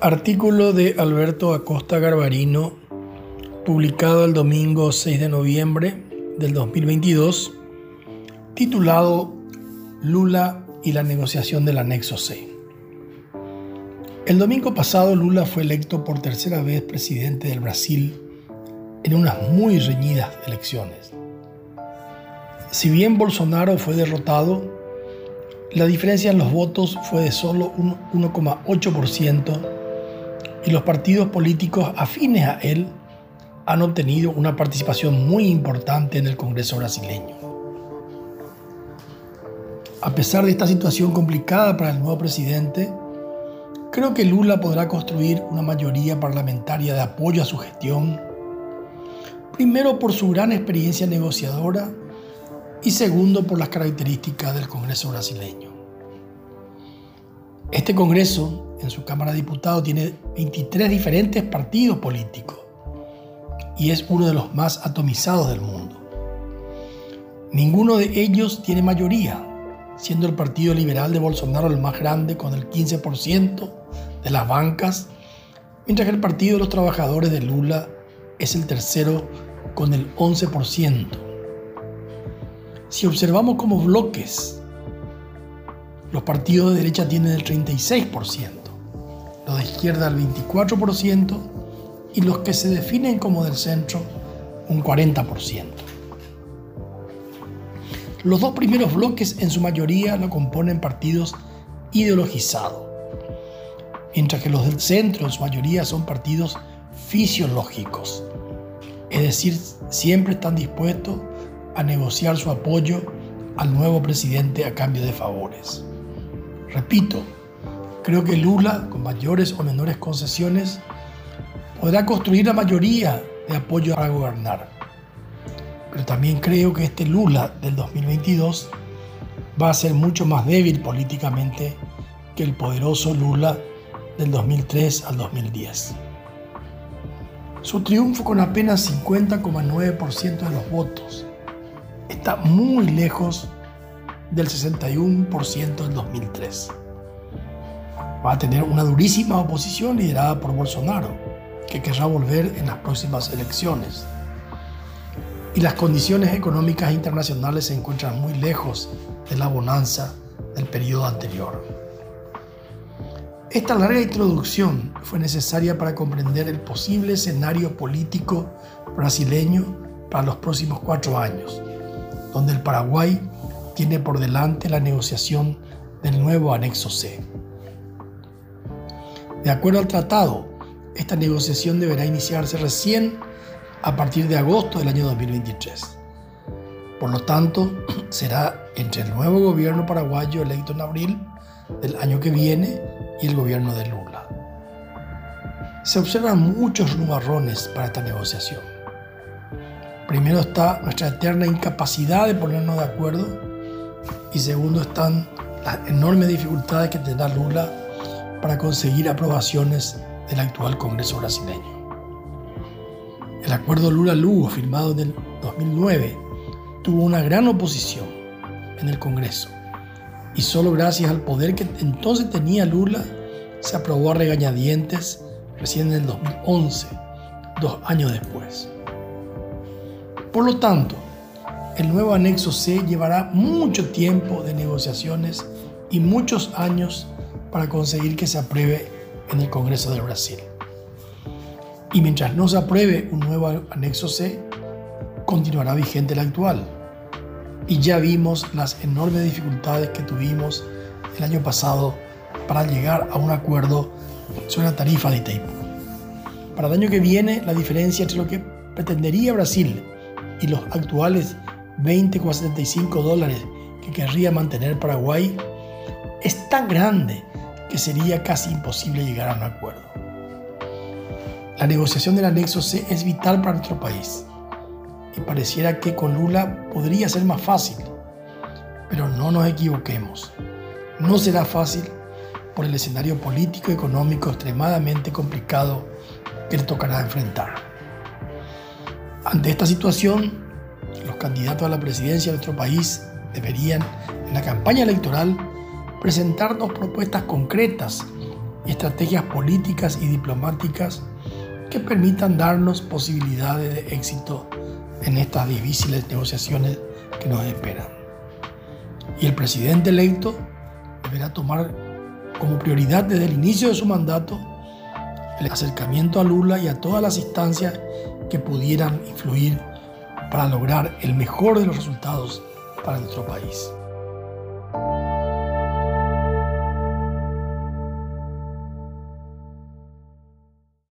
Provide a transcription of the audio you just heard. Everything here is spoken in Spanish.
Artículo de Alberto Acosta Garbarino, publicado el domingo 6 de noviembre del 2022, titulado Lula y la negociación del anexo C. El domingo pasado Lula fue electo por tercera vez presidente del Brasil en unas muy reñidas elecciones. Si bien Bolsonaro fue derrotado, la diferencia en los votos fue de solo un 1,8% y los partidos políticos afines a él han obtenido una participación muy importante en el Congreso brasileño. A pesar de esta situación complicada para el nuevo presidente, creo que Lula podrá construir una mayoría parlamentaria de apoyo a su gestión, primero por su gran experiencia negociadora y segundo por las características del Congreso brasileño. Este Congreso, en su Cámara de Diputados, tiene 23 diferentes partidos políticos y es uno de los más atomizados del mundo. Ninguno de ellos tiene mayoría, siendo el Partido Liberal de Bolsonaro el más grande con el 15% de las bancas, mientras que el Partido de los Trabajadores de Lula es el tercero con el 11%. Si observamos como bloques, los partidos de derecha tienen el 36%, los de izquierda el 24% y los que se definen como del centro un 40%. Los dos primeros bloques en su mayoría lo componen partidos ideologizados, mientras que los del centro en su mayoría son partidos fisiológicos, es decir, siempre están dispuestos a negociar su apoyo al nuevo presidente a cambio de favores. Repito, creo que Lula, con mayores o menores concesiones, podrá construir la mayoría de apoyo para gobernar. Pero también creo que este Lula del 2022 va a ser mucho más débil políticamente que el poderoso Lula del 2003 al 2010. Su triunfo con apenas 50,9% de los votos está muy lejos del 61% del 2003. Va a tener una durísima oposición liderada por Bolsonaro, que querrá volver en las próximas elecciones. Y las condiciones económicas internacionales se encuentran muy lejos de la bonanza del periodo anterior. Esta larga introducción fue necesaria para comprender el posible escenario político brasileño para los próximos cuatro años, donde el Paraguay tiene por delante la negociación del nuevo anexo C. De acuerdo al tratado, esta negociación deberá iniciarse recién a partir de agosto del año 2023. Por lo tanto, será entre el nuevo gobierno paraguayo electo en abril del año que viene y el gobierno de Lula. Se observan muchos nubarrones para esta negociación. Primero está nuestra eterna incapacidad de ponernos de acuerdo y segundo están las enormes dificultades que tendrá Lula para conseguir aprobaciones del actual Congreso brasileño. El acuerdo Lula-Lugo firmado en el 2009 tuvo una gran oposición en el Congreso y solo gracias al poder que entonces tenía Lula se aprobó a regañadientes recién en el 2011, dos años después. Por lo tanto, el nuevo anexo C llevará mucho tiempo de negociaciones y muchos años para conseguir que se apruebe en el Congreso del Brasil. Y mientras no se apruebe un nuevo anexo C, continuará vigente el actual. Y ya vimos las enormes dificultades que tuvimos el año pasado para llegar a un acuerdo sobre la tarifa de Itaipú. Para el año que viene, la diferencia entre lo que pretendería Brasil y los actuales 20,75 dólares que querría mantener Paraguay es tan grande que sería casi imposible llegar a un acuerdo. La negociación del anexo C es vital para nuestro país y pareciera que con Lula podría ser más fácil, pero no nos equivoquemos, no será fácil por el escenario político y económico extremadamente complicado que le tocará enfrentar. Ante esta situación, los candidatos a la presidencia de nuestro país deberían, en la campaña electoral, presentarnos propuestas concretas y estrategias políticas y diplomáticas que permitan darnos posibilidades de éxito en estas difíciles negociaciones que nos esperan. Y el presidente electo deberá tomar como prioridad desde el inicio de su mandato el acercamiento a Lula y a todas las instancias que pudieran influir para lograr el mejor de los resultados para nuestro país.